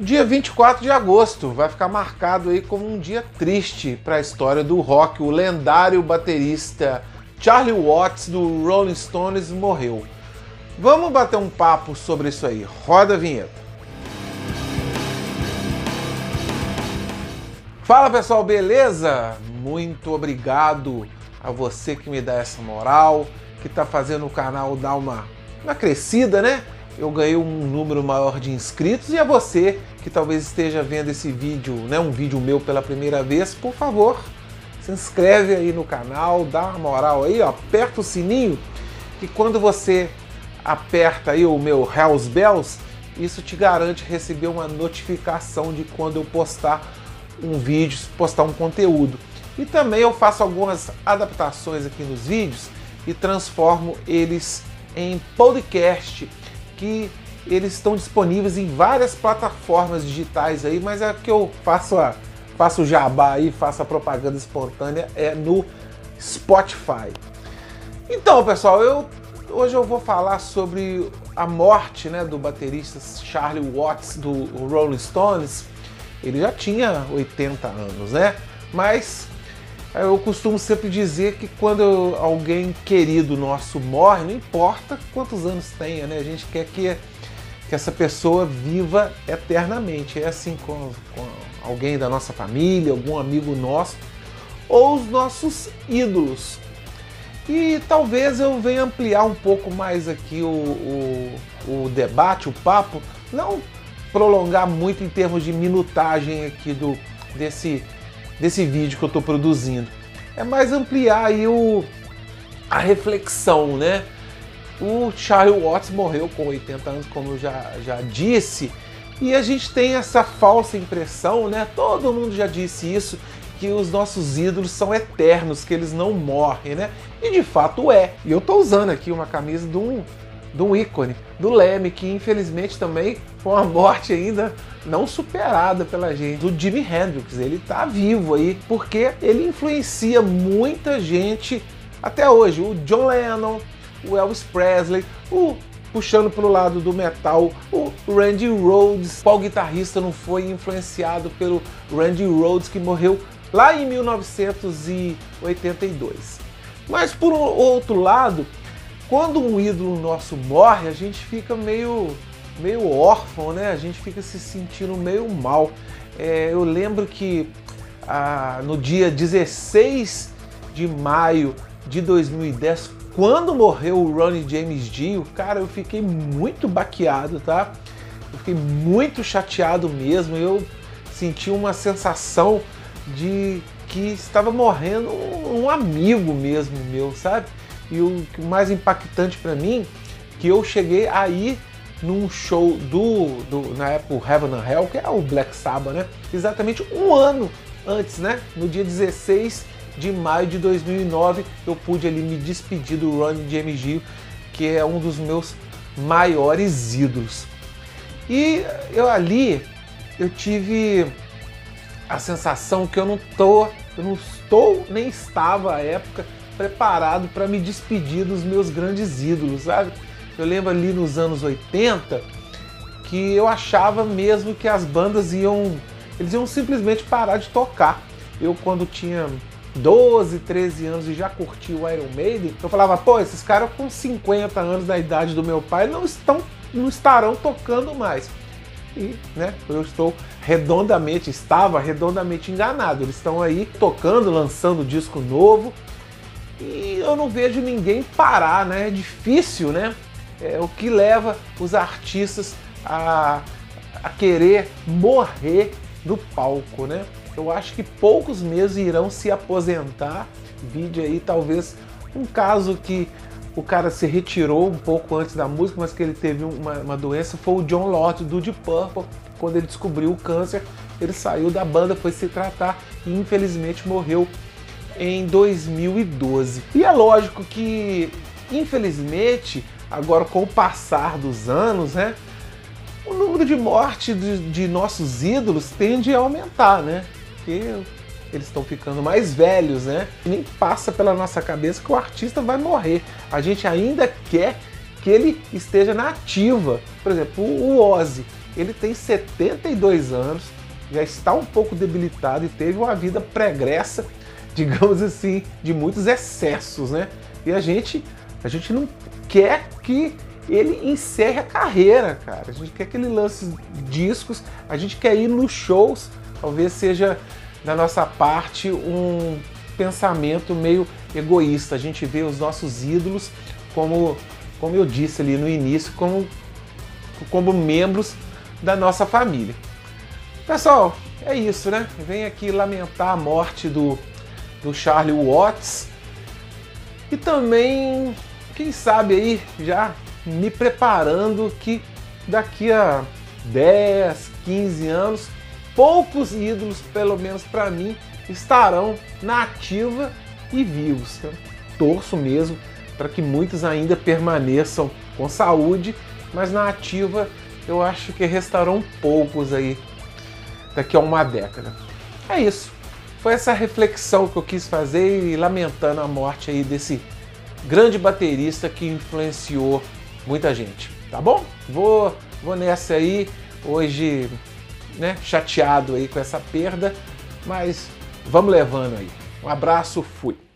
Dia 24 de agosto vai ficar marcado aí como um dia triste para a história do rock. O lendário baterista Charlie Watts do Rolling Stones morreu. Vamos bater um papo sobre isso aí. Roda a vinheta. Fala pessoal, beleza? Muito obrigado a você que me dá essa moral, que está fazendo o canal dar uma, uma crescida, né? Eu ganhei um número maior de inscritos e a você que talvez esteja vendo esse vídeo, né, um vídeo meu pela primeira vez, por favor, se inscreve aí no canal, dá uma moral aí, ó, aperta o sininho que quando você aperta aí o meu Hells Bells, isso te garante receber uma notificação de quando eu postar um vídeo, postar um conteúdo. E também eu faço algumas adaptações aqui nos vídeos e transformo eles em podcast que eles estão disponíveis em várias plataformas digitais aí, mas é que eu faço a faço jabá aí, faço a propaganda espontânea é no Spotify. Então, pessoal, eu hoje eu vou falar sobre a morte, né, do baterista Charlie Watts do Rolling Stones. Ele já tinha 80 anos, né? Mas eu costumo sempre dizer que quando alguém querido nosso morre, não importa quantos anos tenha, né? A gente quer que, que essa pessoa viva eternamente. É assim com, com alguém da nossa família, algum amigo nosso, ou os nossos ídolos. E talvez eu venha ampliar um pouco mais aqui o, o, o debate, o papo, não prolongar muito em termos de minutagem aqui do, desse desse vídeo que eu estou produzindo. É mais ampliar aí o, a reflexão, né? O Charlie Watts morreu com 80 anos, como eu já, já disse, e a gente tem essa falsa impressão, né? Todo mundo já disse isso, que os nossos ídolos são eternos, que eles não morrem, né? E de fato é. E eu estou usando aqui uma camisa de um de um ícone, do Leme, que infelizmente também foi uma morte ainda não superada pela gente, do Jimi Hendrix. Ele está vivo aí, porque ele influencia muita gente até hoje. O John Lennon, o Elvis Presley, o puxando para o lado do metal, o Randy Rhodes. Qual guitarrista não foi influenciado pelo Randy Rhodes que morreu lá em 1982? Mas por outro lado, quando um ídolo nosso morre, a gente fica meio, meio órfão, né? A gente fica se sentindo meio mal. É, eu lembro que ah, no dia 16 de maio de 2010, quando morreu o Ronnie James Dio, cara, eu fiquei muito baqueado, tá? Eu fiquei muito chateado mesmo. Eu senti uma sensação de que estava morrendo um amigo mesmo meu, sabe? E o mais impactante para mim, que eu cheguei aí num show do, do na época Heaven and Hell, que é o Black Sabbath, né? Exatamente um ano antes, né? No dia 16 de maio de 2009, eu pude ali me despedir do Ronnie James Dio, que é um dos meus maiores ídolos. E eu ali eu tive a sensação que eu não tô, eu não estou nem estava à época preparado para me despedir dos meus grandes ídolos, sabe? Eu lembro ali nos anos 80 que eu achava mesmo que as bandas iam, eles iam simplesmente parar de tocar. Eu quando tinha 12, 13 anos e já curti o Iron Maiden, eu falava, pô, esses caras com 50 anos da idade do meu pai não estão não estarão tocando mais. E, né, eu estou redondamente, estava redondamente enganado. Eles estão aí tocando, lançando disco novo, e eu não vejo ninguém parar, né? É difícil, né? É o que leva os artistas a, a querer morrer no palco, né? Eu acho que poucos meses irão se aposentar. Vídeo aí, talvez um caso que o cara se retirou um pouco antes da música, mas que ele teve uma, uma doença, foi o John Lott do Deep Purple. Quando ele descobriu o câncer, ele saiu da banda, foi se tratar e infelizmente morreu em 2012. E é lógico que, infelizmente, agora com o passar dos anos, né, o número de morte de, de nossos ídolos tende a aumentar, né? Porque eles estão ficando mais velhos, né? Nem passa pela nossa cabeça que o artista vai morrer. A gente ainda quer que ele esteja na ativa. Por exemplo, o Ozzy, ele tem 72 anos, já está um pouco debilitado e teve uma vida pregressa, digamos assim, de muitos excessos, né? E a gente, a gente não quer que ele encerre a carreira, cara. A gente quer que ele lance discos, a gente quer ir nos shows, talvez seja da nossa parte um pensamento meio egoísta. A gente vê os nossos ídolos como, como eu disse ali no início, como, como membros da nossa família. Pessoal, é isso, né? Vem aqui lamentar a morte do, do Charlie Watts e também, quem sabe aí, já me preparando que daqui a 10, 15 anos, poucos ídolos, pelo menos para mim, estarão na ativa e vivos. Torço mesmo para que muitos ainda permaneçam com saúde, mas na ativa eu acho que restarão poucos aí daqui a uma década. É isso. Foi essa reflexão que eu quis fazer e lamentando a morte aí desse grande baterista que influenciou muita gente, tá bom? Vou, vou nessa aí, hoje, né, chateado aí com essa perda, mas vamos levando aí. Um abraço, fui.